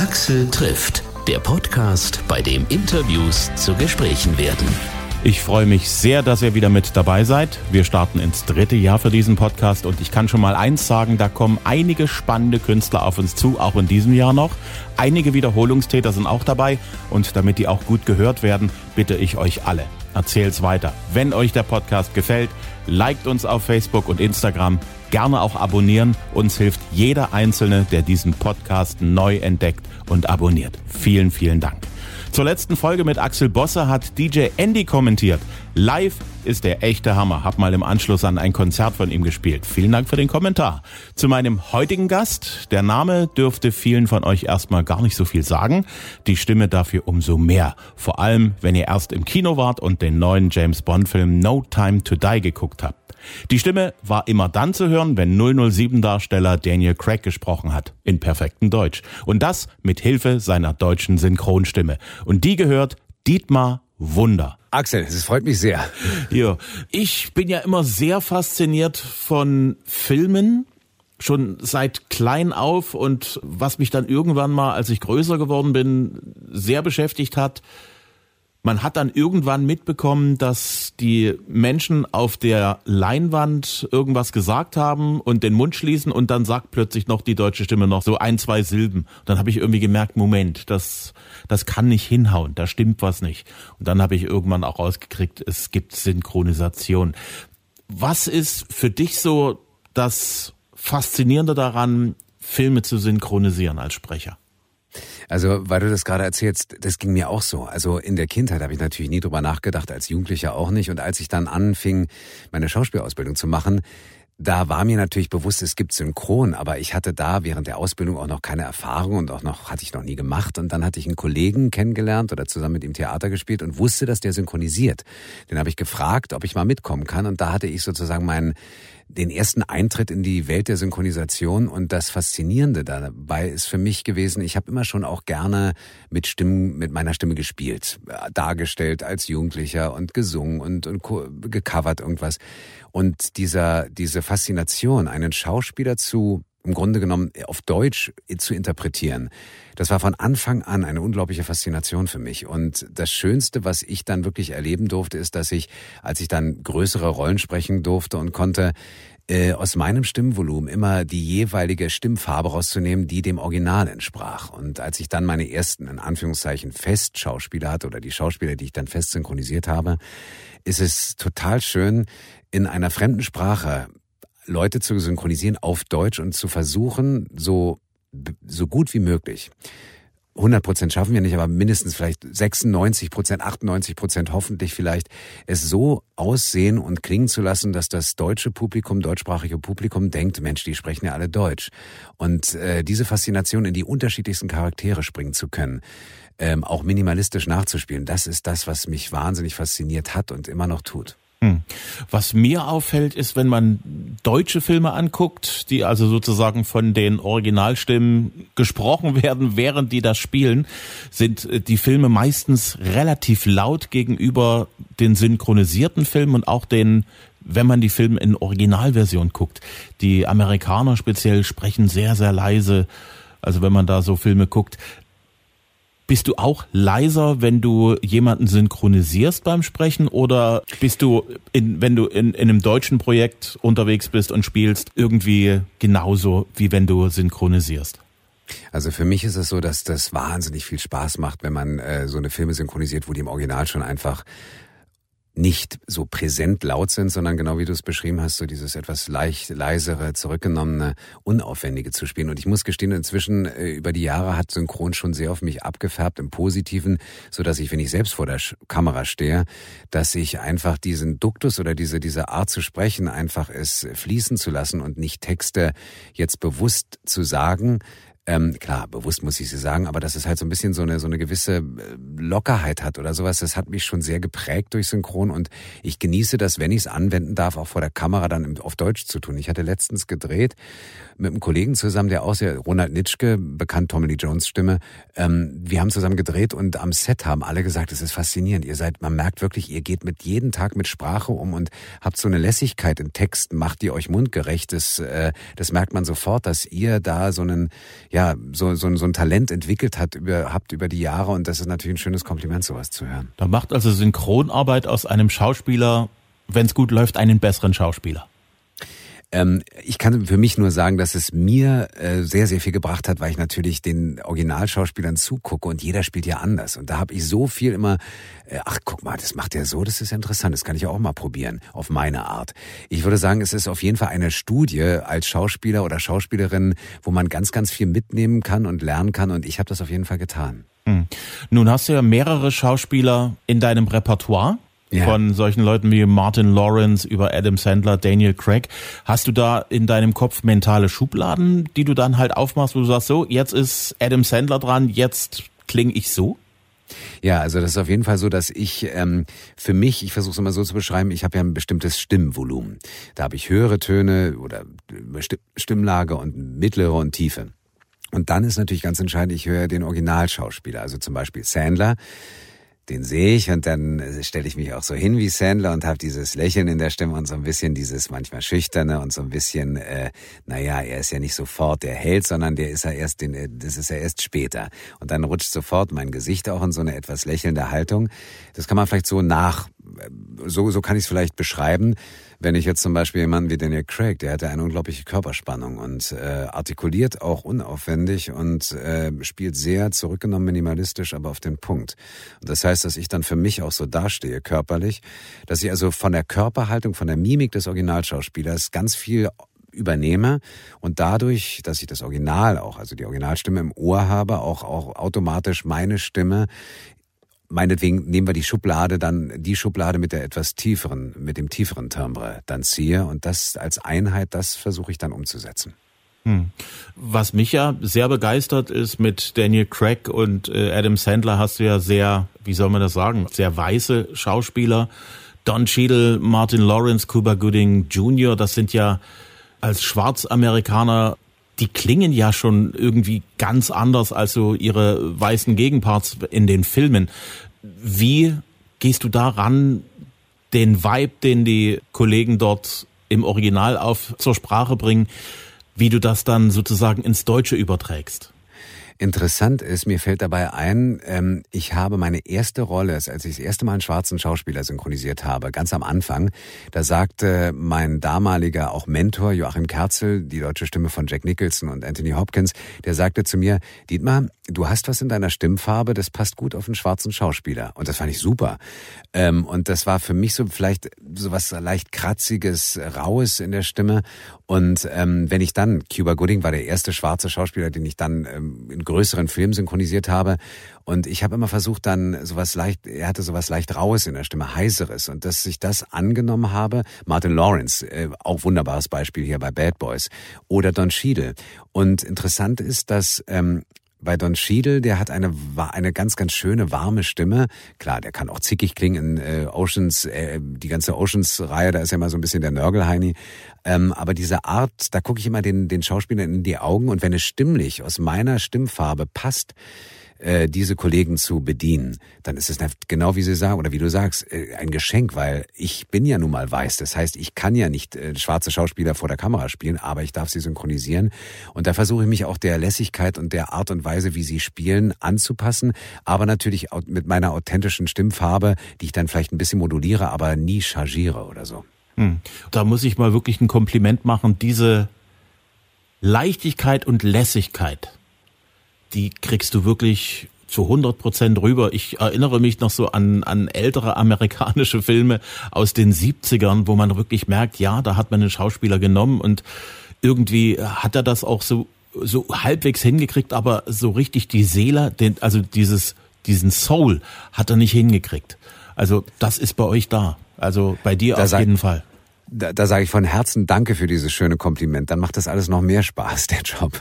Axel trifft, der Podcast, bei dem Interviews zu Gesprächen werden. Ich freue mich sehr, dass ihr wieder mit dabei seid. Wir starten ins dritte Jahr für diesen Podcast und ich kann schon mal eins sagen, da kommen einige spannende Künstler auf uns zu, auch in diesem Jahr noch. Einige Wiederholungstäter sind auch dabei und damit die auch gut gehört werden, bitte ich euch alle, erzählt's weiter. Wenn euch der Podcast gefällt, liked uns auf Facebook und Instagram, gerne auch abonnieren. Uns hilft jeder Einzelne, der diesen Podcast neu entdeckt und abonniert. Vielen, vielen Dank. Zur letzten Folge mit Axel Bosse hat DJ Andy kommentiert. Live ist der echte Hammer. Hab mal im Anschluss an ein Konzert von ihm gespielt. Vielen Dank für den Kommentar. Zu meinem heutigen Gast. Der Name dürfte vielen von euch erstmal gar nicht so viel sagen. Die Stimme dafür umso mehr. Vor allem, wenn ihr erst im Kino wart und den neuen James Bond Film No Time to Die geguckt habt. Die Stimme war immer dann zu hören, wenn 007-Darsteller Daniel Craig gesprochen hat, in perfektem Deutsch. Und das mit Hilfe seiner deutschen Synchronstimme. Und die gehört Dietmar Wunder. Axel, es freut mich sehr. Ja, ich bin ja immer sehr fasziniert von Filmen, schon seit klein auf und was mich dann irgendwann mal, als ich größer geworden bin, sehr beschäftigt hat, man hat dann irgendwann mitbekommen, dass die Menschen auf der Leinwand irgendwas gesagt haben und den Mund schließen und dann sagt plötzlich noch die deutsche Stimme noch so ein, zwei Silben. Dann habe ich irgendwie gemerkt, Moment, das, das kann nicht hinhauen, da stimmt was nicht. Und dann habe ich irgendwann auch rausgekriegt, es gibt Synchronisation. Was ist für dich so das Faszinierende daran, Filme zu synchronisieren als Sprecher? Also, weil du das gerade erzählst, das ging mir auch so. Also in der Kindheit habe ich natürlich nie drüber nachgedacht, als Jugendlicher auch nicht. Und als ich dann anfing, meine Schauspielausbildung zu machen, da war mir natürlich bewusst, es gibt Synchron, aber ich hatte da während der Ausbildung auch noch keine Erfahrung und auch noch hatte ich noch nie gemacht. Und dann hatte ich einen Kollegen kennengelernt oder zusammen mit ihm Theater gespielt und wusste, dass der synchronisiert. Den habe ich gefragt, ob ich mal mitkommen kann. Und da hatte ich sozusagen meinen den ersten Eintritt in die Welt der Synchronisation und das Faszinierende dabei ist für mich gewesen, ich habe immer schon auch gerne mit Stimmen, mit meiner Stimme gespielt, dargestellt als Jugendlicher und gesungen und, und gecovert irgendwas. Und dieser, diese Faszination, einen Schauspieler zu im Grunde genommen auf Deutsch zu interpretieren. Das war von Anfang an eine unglaubliche Faszination für mich. Und das Schönste, was ich dann wirklich erleben durfte, ist, dass ich, als ich dann größere Rollen sprechen durfte und konnte, äh, aus meinem Stimmvolumen immer die jeweilige Stimmfarbe rauszunehmen, die dem Original entsprach. Und als ich dann meine ersten, in Anführungszeichen, Festschauspieler hatte oder die Schauspieler, die ich dann fest synchronisiert habe, ist es total schön, in einer fremden Sprache Leute zu synchronisieren auf Deutsch und zu versuchen, so, so gut wie möglich. 100 Prozent schaffen wir nicht, aber mindestens vielleicht 96 Prozent, 98 Prozent hoffentlich vielleicht, es so aussehen und klingen zu lassen, dass das deutsche Publikum, deutschsprachige Publikum denkt, Mensch, die sprechen ja alle Deutsch. Und äh, diese Faszination in die unterschiedlichsten Charaktere springen zu können, ähm, auch minimalistisch nachzuspielen, das ist das, was mich wahnsinnig fasziniert hat und immer noch tut. Hm. Was mir auffällt, ist, wenn man deutsche Filme anguckt, die also sozusagen von den Originalstimmen gesprochen werden, während die das spielen, sind äh, die Filme meistens relativ laut gegenüber den synchronisierten Filmen und auch den wenn man die Filme in Originalversion guckt. Die Amerikaner speziell sprechen sehr, sehr leise. Also wenn man da so Filme guckt, bist du auch leiser, wenn du jemanden synchronisierst beim Sprechen oder bist du, in, wenn du in, in einem deutschen Projekt unterwegs bist und spielst, irgendwie genauso, wie wenn du synchronisierst? Also für mich ist es so, dass das wahnsinnig viel Spaß macht, wenn man äh, so eine Filme synchronisiert, wo die im Original schon einfach nicht so präsent laut sind, sondern genau wie du es beschrieben hast, so dieses etwas leicht leisere, zurückgenommene, unaufwendige zu spielen. Und ich muss gestehen, inzwischen äh, über die Jahre hat Synchron schon sehr auf mich abgefärbt im Positiven, so dass ich, wenn ich selbst vor der Kamera stehe, dass ich einfach diesen Duktus oder diese diese Art zu sprechen einfach es fließen zu lassen und nicht Texte jetzt bewusst zu sagen, ähm, klar, bewusst muss ich sie sagen, aber dass es halt so ein bisschen so eine, so eine gewisse äh, Lockerheit hat oder sowas, das hat mich schon sehr geprägt durch Synchron und ich genieße das, wenn ich es anwenden darf, auch vor der Kamera dann auf Deutsch zu tun. Ich hatte letztens gedreht mit einem Kollegen zusammen, der auch sehr, Ronald Nitschke, bekannt Tommy Lee Jones Stimme, ähm, wir haben zusammen gedreht und am Set haben alle gesagt, es ist faszinierend. Ihr seid, man merkt wirklich, ihr geht mit jeden Tag mit Sprache um und habt so eine Lässigkeit im Text, macht ihr euch mundgerecht. Das, äh, das merkt man sofort, dass ihr da so einen, ja, ja so, so, so ein Talent entwickelt hat über, habt über die Jahre und das ist natürlich ein schönes Kompliment, sowas zu hören. Da macht also Synchronarbeit aus einem Schauspieler, wenn es gut läuft, einen besseren Schauspieler. Ähm, ich kann für mich nur sagen, dass es mir äh, sehr, sehr viel gebracht hat, weil ich natürlich den Originalschauspielern zugucke und jeder spielt ja anders. Und da habe ich so viel immer, äh, ach guck mal, das macht er so, das ist interessant, das kann ich auch mal probieren, auf meine Art. Ich würde sagen, es ist auf jeden Fall eine Studie als Schauspieler oder Schauspielerin, wo man ganz, ganz viel mitnehmen kann und lernen kann. Und ich habe das auf jeden Fall getan. Hm. Nun hast du ja mehrere Schauspieler in deinem Repertoire ja. von solchen Leuten wie Martin Lawrence über Adam Sandler, Daniel Craig. Hast du da in deinem Kopf mentale Schubladen, die du dann halt aufmachst, wo du sagst, so, jetzt ist Adam Sandler dran, jetzt klinge ich so? Ja, also das ist auf jeden Fall so, dass ich ähm, für mich, ich versuche es immer so zu beschreiben, ich habe ja ein bestimmtes Stimmvolumen. Da habe ich höhere Töne oder Stimmlage und mittlere und tiefe. Und dann ist natürlich ganz entscheidend, ich höre den Originalschauspieler, also zum Beispiel Sandler den sehe ich und dann äh, stelle ich mich auch so hin wie Sandler und habe dieses Lächeln in der Stimme und so ein bisschen dieses manchmal schüchterne und so ein bisschen, äh, naja, er ist ja nicht sofort der Held, sondern der ist ja erst, den, äh, das ist ja erst später. Und dann rutscht sofort mein Gesicht auch in so eine etwas lächelnde Haltung. Das kann man vielleicht so nach, so, so kann ich es vielleicht beschreiben. Wenn ich jetzt zum Beispiel jemanden wie Daniel Craig, der hat ja eine unglaubliche Körperspannung und äh, artikuliert auch unaufwendig und äh, spielt sehr zurückgenommen minimalistisch, aber auf den Punkt. Und das heißt, dass ich dann für mich auch so dastehe körperlich, dass ich also von der Körperhaltung, von der Mimik des Originalschauspielers ganz viel übernehme und dadurch, dass ich das Original auch, also die Originalstimme im Ohr habe, auch, auch automatisch meine Stimme meinetwegen nehmen wir die Schublade dann, die Schublade mit der etwas tieferen, mit dem tieferen Timbre dann ziehe und das als Einheit, das versuche ich dann umzusetzen. Hm. Was mich ja sehr begeistert ist, mit Daniel Craig und äh, Adam Sandler hast du ja sehr, wie soll man das sagen, sehr weiße Schauspieler. Don Cheadle, Martin Lawrence, Cuba Gooding Jr., das sind ja als Schwarzamerikaner die klingen ja schon irgendwie ganz anders als so ihre weißen Gegenparts in den Filmen. Wie gehst du daran, den Vibe, den die Kollegen dort im Original auf zur Sprache bringen, wie du das dann sozusagen ins Deutsche überträgst? Interessant ist, mir fällt dabei ein, ähm, ich habe meine erste Rolle, als ich das erste Mal einen schwarzen Schauspieler synchronisiert habe, ganz am Anfang, da sagte mein damaliger auch Mentor Joachim Kerzel, die deutsche Stimme von Jack Nicholson und Anthony Hopkins, der sagte zu mir, Dietmar, du hast was in deiner Stimmfarbe, das passt gut auf einen schwarzen Schauspieler. Und das fand ich super. Ähm, und das war für mich so vielleicht so was leicht kratziges, raues in der Stimme. Und ähm, wenn ich dann, Cuba Gooding war der erste schwarze Schauspieler, den ich dann in größeren Film synchronisiert habe. Und ich habe immer versucht, dann sowas leicht, er hatte sowas leicht Raues in der Stimme, heiseres. Und dass ich das angenommen habe, Martin Lawrence, äh, auch wunderbares Beispiel hier bei Bad Boys, oder Don Cheadle. Und interessant ist, dass ähm, bei Don Cheadle, der hat eine eine ganz ganz schöne warme Stimme. Klar, der kann auch zickig klingen in äh, Oceans, äh, die ganze Oceans Reihe, da ist ja immer so ein bisschen der Nörgelheini, ähm, aber diese Art, da gucke ich immer den, den Schauspielern in die Augen und wenn es stimmlich aus meiner Stimmfarbe passt, äh, diese Kollegen zu bedienen, dann ist es genau wie Sie sagen oder wie du sagst, äh, ein Geschenk, weil ich bin ja nun mal weiß. Das heißt, ich kann ja nicht äh, schwarze Schauspieler vor der Kamera spielen, aber ich darf sie synchronisieren. Und da versuche ich mich auch der Lässigkeit und der Art und Weise, wie sie spielen, anzupassen, aber natürlich mit meiner authentischen Stimmfarbe, die ich dann vielleicht ein bisschen moduliere, aber nie chargiere oder so. Hm. Da muss ich mal wirklich ein Kompliment machen. Diese Leichtigkeit und Lässigkeit, die kriegst du wirklich zu 100 Prozent rüber. Ich erinnere mich noch so an, an ältere amerikanische Filme aus den 70ern, wo man wirklich merkt, ja, da hat man einen Schauspieler genommen und irgendwie hat er das auch so, so halbwegs hingekriegt, aber so richtig die Seele, den, also dieses, diesen Soul hat er nicht hingekriegt. Also das ist bei euch da. Also bei dir da auf jeden Fall da, da sage ich von Herzen Danke für dieses schöne Kompliment. Dann macht das alles noch mehr Spaß, der Job.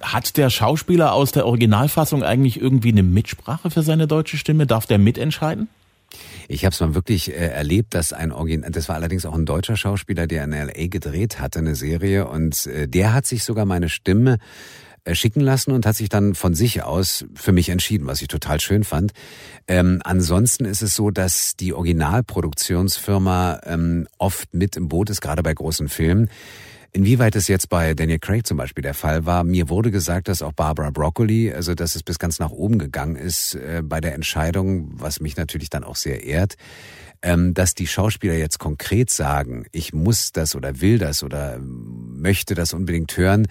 Hat der Schauspieler aus der Originalfassung eigentlich irgendwie eine Mitsprache für seine deutsche Stimme? Darf der mitentscheiden? Ich habe es mal wirklich äh, erlebt, dass ein Original, das war allerdings auch ein deutscher Schauspieler, der in LA gedreht hatte, eine Serie, und äh, der hat sich sogar meine Stimme schicken lassen und hat sich dann von sich aus für mich entschieden, was ich total schön fand. Ähm, ansonsten ist es so, dass die Originalproduktionsfirma ähm, oft mit im Boot ist, gerade bei großen Filmen. Inwieweit es jetzt bei Daniel Craig zum Beispiel der Fall war, mir wurde gesagt, dass auch Barbara Broccoli, also dass es bis ganz nach oben gegangen ist äh, bei der Entscheidung, was mich natürlich dann auch sehr ehrt, ähm, dass die Schauspieler jetzt konkret sagen, ich muss das oder will das oder möchte das unbedingt hören,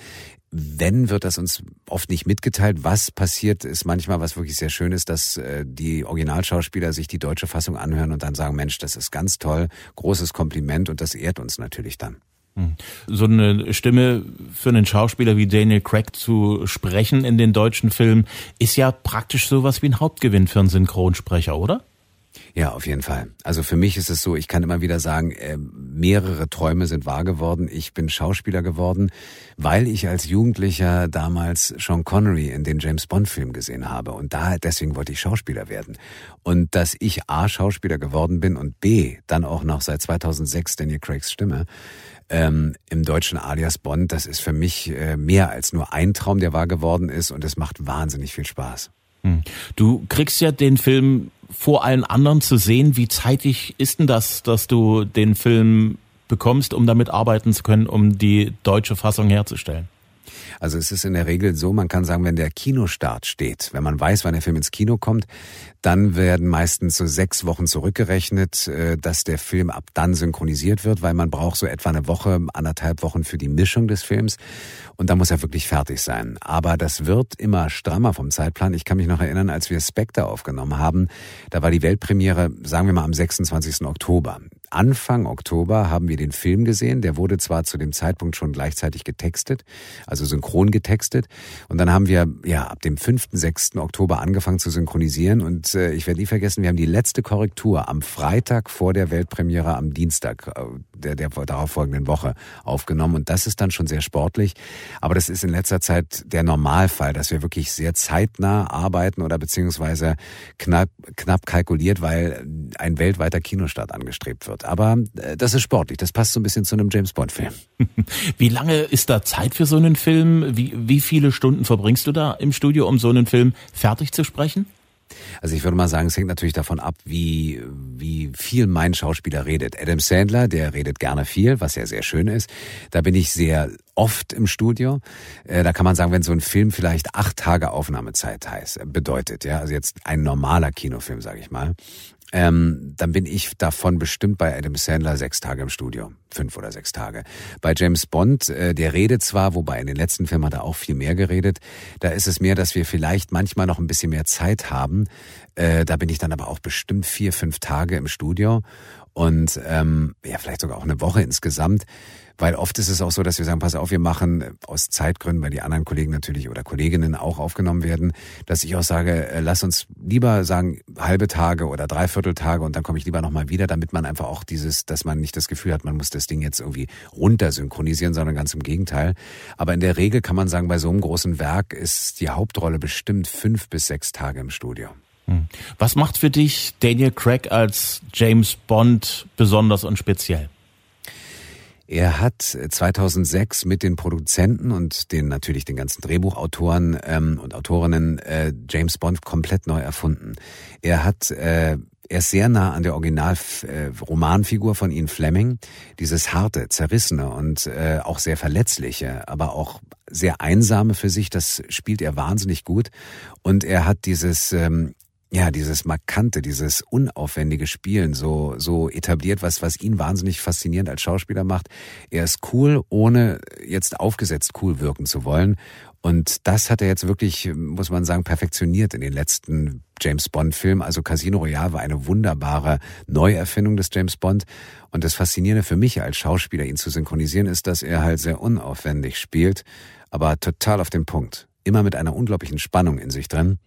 wenn, wird das uns oft nicht mitgeteilt. Was passiert, ist manchmal, was wirklich sehr schön ist, dass äh, die Originalschauspieler sich die deutsche Fassung anhören und dann sagen, Mensch, das ist ganz toll, großes Kompliment und das ehrt uns natürlich dann. Hm. So eine Stimme für einen Schauspieler wie Daniel Craig zu sprechen in den deutschen Filmen ist ja praktisch sowas wie ein Hauptgewinn für einen Synchronsprecher, oder? Ja, auf jeden Fall. Also für mich ist es so, ich kann immer wieder sagen, äh, mehrere Träume sind wahr geworden. Ich bin Schauspieler geworden, weil ich als Jugendlicher damals Sean Connery in den James Bond Film gesehen habe und da deswegen wollte ich Schauspieler werden. Und dass ich A Schauspieler geworden bin und B dann auch noch seit 2006 Daniel Craigs Stimme ähm, im deutschen Alias Bond, das ist für mich äh, mehr als nur ein Traum, der wahr geworden ist und es macht wahnsinnig viel Spaß. Hm. Du kriegst ja den Film vor allen anderen zu sehen. Wie zeitig ist denn das, dass du den Film bekommst, um damit arbeiten zu können, um die deutsche Fassung herzustellen? Also es ist in der Regel so, man kann sagen, wenn der Kinostart steht, wenn man weiß, wann der Film ins Kino kommt, dann werden meistens so sechs Wochen zurückgerechnet, äh, dass der Film ab dann synchronisiert wird, weil man braucht so etwa eine Woche, anderthalb Wochen für die Mischung des Films. Und da muss er wirklich fertig sein. Aber das wird immer strammer vom Zeitplan. Ich kann mich noch erinnern, als wir Spectre aufgenommen haben, da war die Weltpremiere, sagen wir mal, am 26. Oktober. Anfang Oktober haben wir den Film gesehen. Der wurde zwar zu dem Zeitpunkt schon gleichzeitig getextet, also synchron getextet. Und dann haben wir ja ab dem 5., 6. Oktober angefangen zu synchronisieren. Und äh, ich werde nie vergessen, wir haben die letzte Korrektur am Freitag vor der Weltpremiere am Dienstag äh, der, der darauf folgenden Woche aufgenommen. Und das ist dann schon sehr sportlich. Aber das ist in letzter Zeit der Normalfall, dass wir wirklich sehr zeitnah arbeiten oder beziehungsweise knapp, knapp kalkuliert, weil ein weltweiter Kinostart angestrebt wird. Aber äh, das ist sportlich. Das passt so ein bisschen zu einem James Bond-Film. Wie lange ist da Zeit für so einen Film? Wie, wie viele Stunden verbringst du da im Studio, um so einen Film fertig zu sprechen? Also ich würde mal sagen, es hängt natürlich davon ab, wie, wie viel mein Schauspieler redet. Adam Sandler, der redet gerne viel, was ja sehr schön ist. Da bin ich sehr oft im Studio. Äh, da kann man sagen, wenn so ein Film vielleicht acht Tage Aufnahmezeit heißt, bedeutet, ja, also jetzt ein normaler Kinofilm, sage ich mal, ähm, dann bin ich davon bestimmt bei Adam Sandler sechs Tage im Studio. Fünf oder sechs Tage. Bei James Bond, äh, der redet zwar, wobei in den letzten Filmen hat er auch viel mehr geredet. Da ist es mehr, dass wir vielleicht manchmal noch ein bisschen mehr Zeit haben. Äh, da bin ich dann aber auch bestimmt vier, fünf Tage im Studio und ähm, ja, vielleicht sogar auch eine Woche insgesamt. Weil oft ist es auch so, dass wir sagen, pass auf, wir machen äh, aus Zeitgründen, weil die anderen Kollegen natürlich oder Kolleginnen auch aufgenommen werden, dass ich auch sage, äh, lass uns lieber sagen halbe Tage oder dreiviertel Tage und dann komme ich lieber nochmal wieder, damit man einfach auch dieses, dass man nicht das Gefühl hat, man muss das Ding jetzt irgendwie runter synchronisieren, sondern ganz im Gegenteil. Aber in der Regel kann man sagen, bei so einem großen Werk ist die Hauptrolle bestimmt fünf bis sechs Tage im Studio. Hm. Was macht für dich Daniel Craig als James Bond besonders und speziell? Er hat 2006 mit den Produzenten und den natürlich den ganzen Drehbuchautoren ähm, und Autorinnen äh, James Bond komplett neu erfunden. Er hat äh, er ist sehr nah an der Original-Romanfigur äh, von Ian Fleming. Dieses harte, zerrissene und äh, auch sehr verletzliche, aber auch sehr einsame für sich, das spielt er wahnsinnig gut. Und er hat dieses ähm, ja, dieses markante, dieses unaufwendige Spielen so, so etabliert, was, was ihn wahnsinnig faszinierend als Schauspieler macht. Er ist cool, ohne jetzt aufgesetzt cool wirken zu wollen. Und das hat er jetzt wirklich, muss man sagen, perfektioniert in den letzten James Bond Filmen. Also Casino Royale war eine wunderbare Neuerfindung des James Bond. Und das Faszinierende für mich als Schauspieler, ihn zu synchronisieren, ist, dass er halt sehr unaufwendig spielt, aber total auf den Punkt immer mit einer unglaublichen Spannung in sich drin.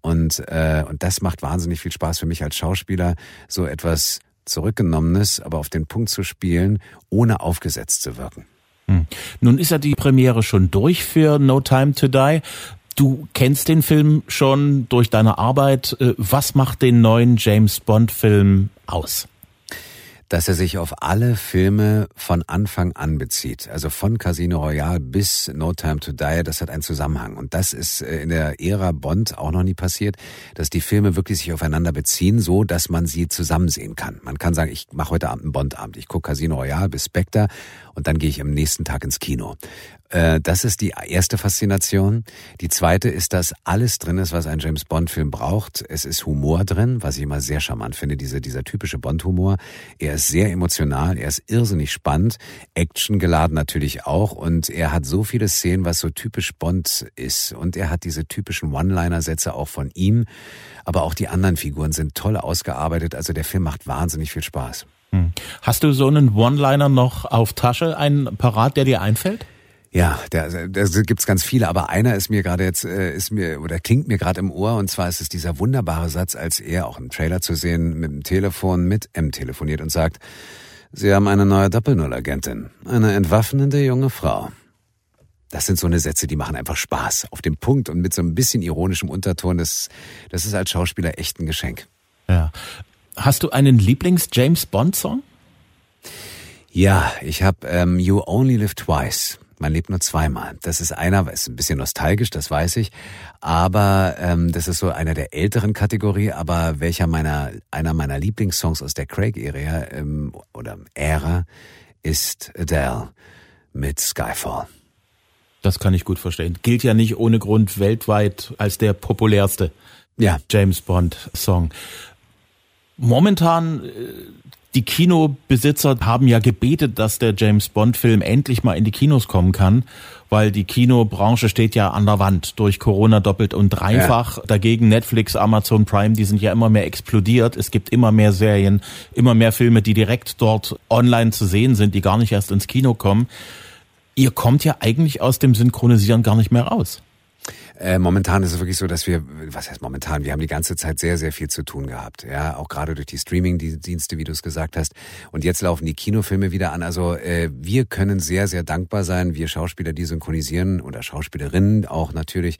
Und, äh, und das macht wahnsinnig viel Spaß für mich als Schauspieler, so etwas Zurückgenommenes, aber auf den Punkt zu spielen, ohne aufgesetzt zu wirken. Hm. Nun ist ja die Premiere schon durch für No Time to Die. Du kennst den Film schon durch deine Arbeit. Äh, was macht den neuen James Bond Film aus? Dass er sich auf alle Filme von Anfang an bezieht. Also von Casino Royale bis No Time to Die, das hat einen Zusammenhang. Und das ist äh, in der Ära Bond auch noch nie passiert, dass die Filme wirklich sich aufeinander beziehen, so dass man sie zusammen sehen kann. Man kann sagen, ich mache heute Abend einen Bondabend, ich gucke Casino Royale bis Spectre und dann gehe ich am nächsten Tag ins Kino. Äh, das ist die erste Faszination. Die zweite ist, dass alles drin ist, was ein James Bond-Film braucht. Es ist Humor drin, was ich immer sehr charmant finde, diese, dieser typische Bond-Humor. Er ist sehr emotional, er ist irrsinnig spannend, actiongeladen natürlich auch und er hat so viele Szenen, was so typisch Bond ist. Und er hat diese typischen One-Liner-Sätze auch von ihm, aber auch die anderen Figuren sind toll ausgearbeitet. Also der Film macht wahnsinnig viel Spaß. Hast du so einen One-Liner noch auf Tasche, einen Parat, der dir einfällt? Ja, da, da gibt's ganz viele, aber einer ist mir gerade jetzt, äh, ist mir, oder klingt mir gerade im Ohr, und zwar ist es dieser wunderbare Satz, als er auch im Trailer zu sehen, mit dem Telefon mit M telefoniert und sagt, Sie haben eine neue Doppelnull-Agentin, eine entwaffnende junge Frau. Das sind so eine Sätze, die machen einfach Spaß. Auf dem Punkt und mit so ein bisschen ironischem Unterton, das, das ist als Schauspieler echt ein Geschenk. Ja. Hast du einen Lieblings-James-Bond-Song? Ja, ich habe ähm, You Only Live Twice man lebt nur zweimal. Das ist einer, ist ein bisschen nostalgisch, das weiß ich, aber ähm, das ist so einer der älteren Kategorie. Aber welcher meiner einer meiner Lieblingssongs aus der Craig-Ära ähm, oder Ära ist Adele mit Skyfall. Das kann ich gut verstehen. Gilt ja nicht ohne Grund weltweit als der populärste ja. James Bond Song. Momentan äh, die Kinobesitzer haben ja gebetet, dass der James Bond-Film endlich mal in die Kinos kommen kann, weil die Kinobranche steht ja an der Wand durch Corona doppelt und dreifach. Ja. Dagegen Netflix, Amazon Prime, die sind ja immer mehr explodiert. Es gibt immer mehr Serien, immer mehr Filme, die direkt dort online zu sehen sind, die gar nicht erst ins Kino kommen. Ihr kommt ja eigentlich aus dem Synchronisieren gar nicht mehr raus. Äh, momentan ist es wirklich so, dass wir, was heißt momentan, wir haben die ganze Zeit sehr, sehr viel zu tun gehabt. Ja, auch gerade durch die Streaming-Dienste, wie du es gesagt hast. Und jetzt laufen die Kinofilme wieder an. Also äh, wir können sehr, sehr dankbar sein, wir Schauspieler, die synchronisieren oder Schauspielerinnen auch natürlich,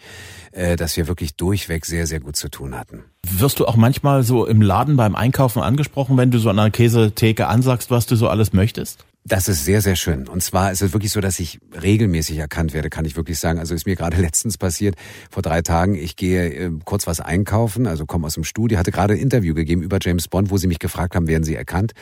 äh, dass wir wirklich durchweg sehr, sehr gut zu tun hatten. Wirst du auch manchmal so im Laden beim Einkaufen angesprochen, wenn du so an einer Käsetheke ansagst, was du so alles möchtest? Das ist sehr, sehr schön. Und zwar ist es wirklich so, dass ich regelmäßig erkannt werde, kann ich wirklich sagen. Also ist mir gerade letztens passiert, vor drei Tagen, ich gehe äh, kurz was einkaufen, also komme aus dem Studio, hatte gerade ein Interview gegeben über James Bond, wo sie mich gefragt haben, werden sie erkannt?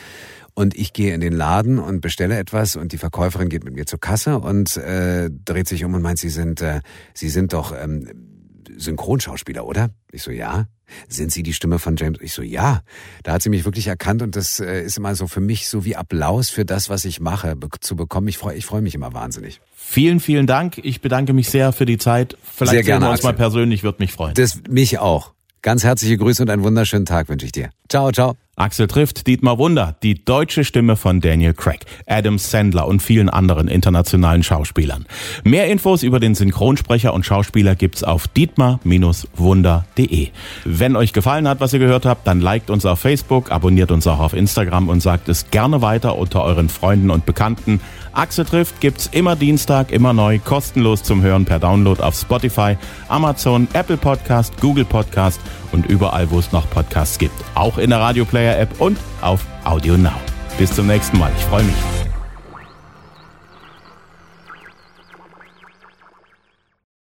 Und ich gehe in den Laden und bestelle etwas und die Verkäuferin geht mit mir zur Kasse und äh, dreht sich um und meint, sie sind, äh, sie sind doch ähm, Synchronschauspieler, oder? Ich so, ja. Sind Sie die Stimme von James? Ich so, ja. Da hat sie mich wirklich erkannt und das äh, ist immer so für mich so wie Applaus für das, was ich mache, zu bekommen. Ich freue ich freu mich immer wahnsinnig. Vielen, vielen Dank. Ich bedanke mich sehr für die Zeit. Vielleicht sehr gerne, sehen wir uns mal persönlich, würde mich freuen. Das mich auch. Ganz herzliche Grüße und einen wunderschönen Tag wünsche ich dir. Ciao, ciao. Axel trifft Dietmar Wunder, die deutsche Stimme von Daniel Craig, Adam Sandler und vielen anderen internationalen Schauspielern. Mehr Infos über den Synchronsprecher und Schauspieler gibt's auf dietmar-wunder.de. Wenn euch gefallen hat, was ihr gehört habt, dann liked uns auf Facebook, abonniert uns auch auf Instagram und sagt es gerne weiter unter euren Freunden und Bekannten. Axel trifft gibt's immer Dienstag, immer neu, kostenlos zum Hören per Download auf Spotify, Amazon, Apple Podcast, Google Podcast und überall, wo es noch Podcasts gibt. Auch in der Radio Player App und auf Audio Now. Bis zum nächsten Mal. Ich freue mich.